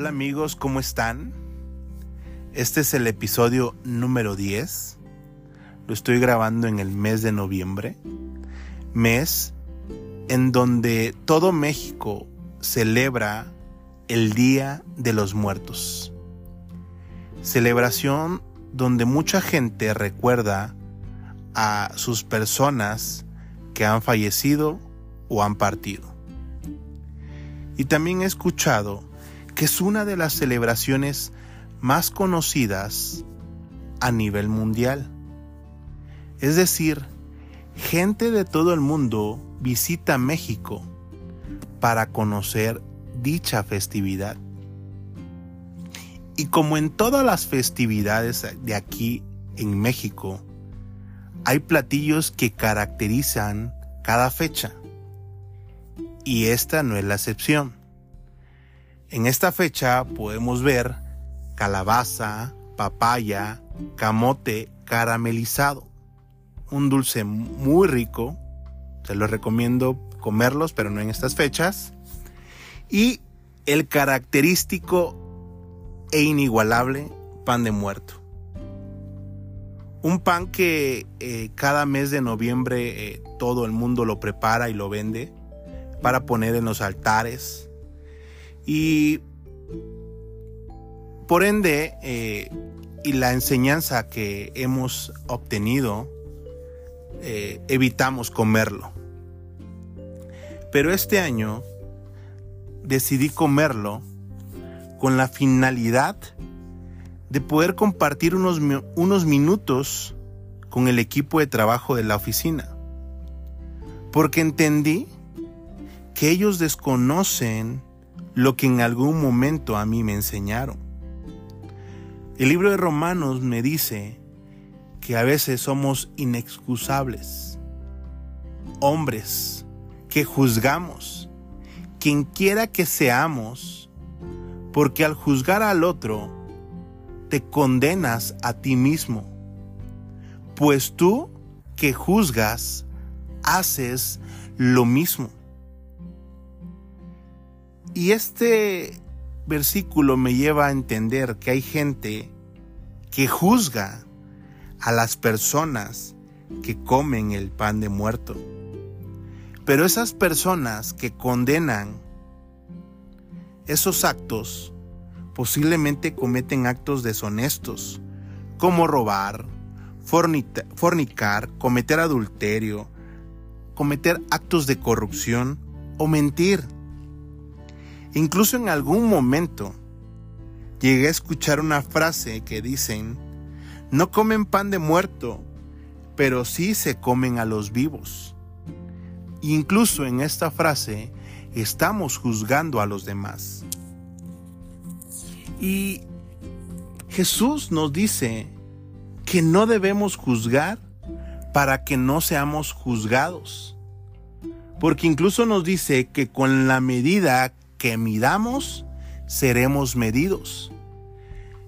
Hola amigos, ¿cómo están? Este es el episodio número 10. Lo estoy grabando en el mes de noviembre, mes en donde todo México celebra el Día de los Muertos. Celebración donde mucha gente recuerda a sus personas que han fallecido o han partido. Y también he escuchado que es una de las celebraciones más conocidas a nivel mundial. Es decir, gente de todo el mundo visita México para conocer dicha festividad. Y como en todas las festividades de aquí en México, hay platillos que caracterizan cada fecha. Y esta no es la excepción. En esta fecha podemos ver calabaza, papaya, camote caramelizado. Un dulce muy rico. Se los recomiendo comerlos, pero no en estas fechas. Y el característico e inigualable pan de muerto. Un pan que eh, cada mes de noviembre eh, todo el mundo lo prepara y lo vende para poner en los altares. Y por ende, eh, y la enseñanza que hemos obtenido, evitamos comerlo. Pero este año decidí comerlo con la finalidad de poder compartir unos, unos minutos con el equipo de trabajo de la oficina. Porque entendí que ellos desconocen lo que en algún momento a mí me enseñaron. El libro de Romanos me dice que a veces somos inexcusables, hombres que juzgamos, quien quiera que seamos, porque al juzgar al otro, te condenas a ti mismo, pues tú que juzgas, haces lo mismo. Y este versículo me lleva a entender que hay gente que juzga a las personas que comen el pan de muerto. Pero esas personas que condenan esos actos posiblemente cometen actos deshonestos, como robar, fornicar, cometer adulterio, cometer actos de corrupción o mentir. Incluso en algún momento llegué a escuchar una frase que dicen, no comen pan de muerto, pero sí se comen a los vivos. Incluso en esta frase estamos juzgando a los demás. Y Jesús nos dice que no debemos juzgar para que no seamos juzgados. Porque incluso nos dice que con la medida que midamos, seremos medidos.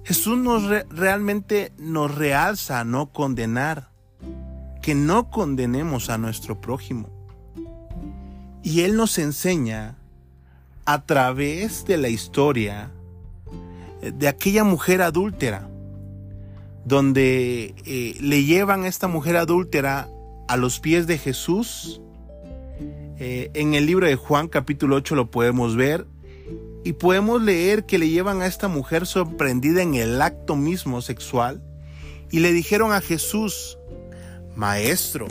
Jesús nos realmente nos realza a no condenar, que no condenemos a nuestro prójimo. Y Él nos enseña a través de la historia de aquella mujer adúltera, donde eh, le llevan a esta mujer adúltera a los pies de Jesús. Eh, en el libro de Juan capítulo 8 lo podemos ver y podemos leer que le llevan a esta mujer sorprendida en el acto mismo sexual y le dijeron a Jesús, Maestro,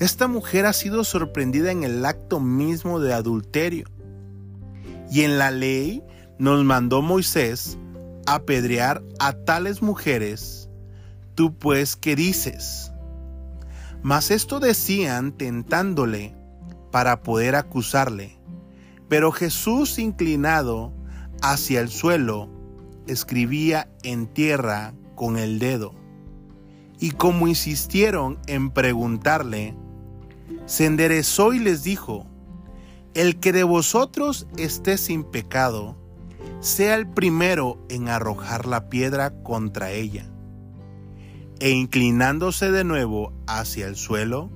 esta mujer ha sido sorprendida en el acto mismo de adulterio. Y en la ley nos mandó Moisés apedrear a tales mujeres, tú pues qué dices. Mas esto decían tentándole para poder acusarle. Pero Jesús inclinado hacia el suelo, escribía en tierra con el dedo. Y como insistieron en preguntarle, se enderezó y les dijo, El que de vosotros esté sin pecado, sea el primero en arrojar la piedra contra ella. E inclinándose de nuevo hacia el suelo,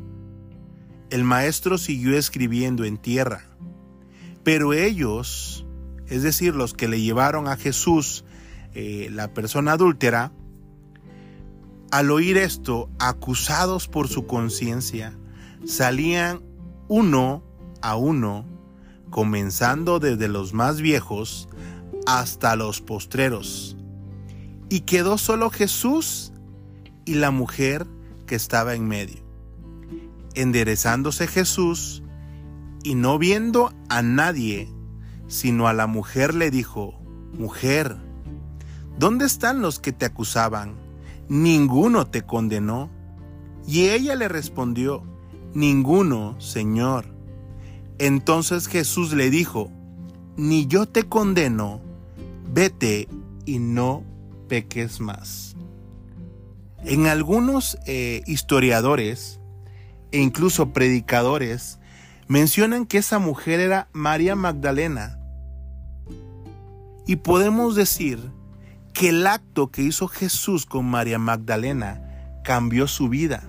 el maestro siguió escribiendo en tierra. Pero ellos, es decir, los que le llevaron a Jesús, eh, la persona adúltera, al oír esto, acusados por su conciencia, salían uno a uno, comenzando desde los más viejos hasta los postreros. Y quedó solo Jesús y la mujer que estaba en medio. Enderezándose Jesús y no viendo a nadie, sino a la mujer le dijo, Mujer, ¿dónde están los que te acusaban? ¿Ninguno te condenó? Y ella le respondió, Ninguno, Señor. Entonces Jesús le dijo, Ni yo te condeno, vete y no peques más. En algunos eh, historiadores e incluso predicadores mencionan que esa mujer era María Magdalena. Y podemos decir que el acto que hizo Jesús con María Magdalena cambió su vida.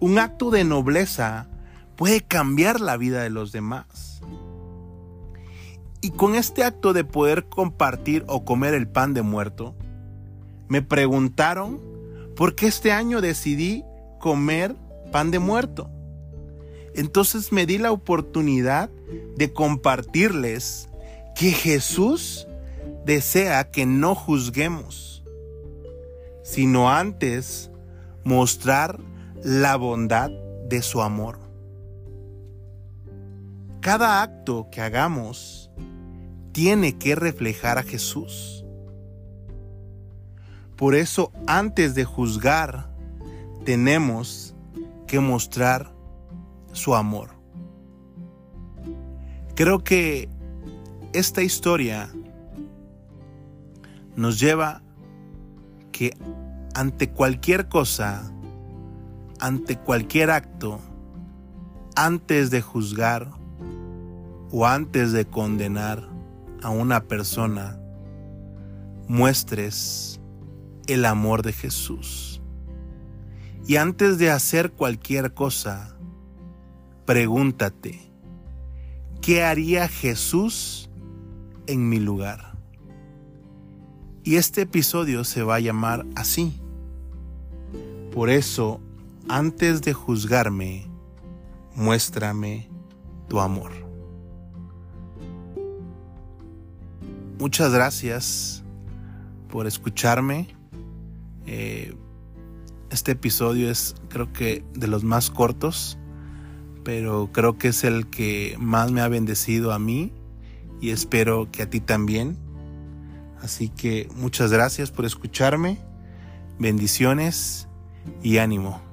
Un acto de nobleza puede cambiar la vida de los demás. Y con este acto de poder compartir o comer el pan de muerto, me preguntaron por qué este año decidí comer pan de muerto. Entonces me di la oportunidad de compartirles que Jesús desea que no juzguemos, sino antes mostrar la bondad de su amor. Cada acto que hagamos tiene que reflejar a Jesús. Por eso antes de juzgar tenemos que mostrar su amor. Creo que esta historia nos lleva que ante cualquier cosa, ante cualquier acto, antes de juzgar o antes de condenar a una persona, muestres el amor de Jesús. Y antes de hacer cualquier cosa, pregúntate, ¿qué haría Jesús en mi lugar? Y este episodio se va a llamar así. Por eso, antes de juzgarme, muéstrame tu amor. Muchas gracias por escucharme. Eh, este episodio es creo que de los más cortos, pero creo que es el que más me ha bendecido a mí y espero que a ti también. Así que muchas gracias por escucharme, bendiciones y ánimo.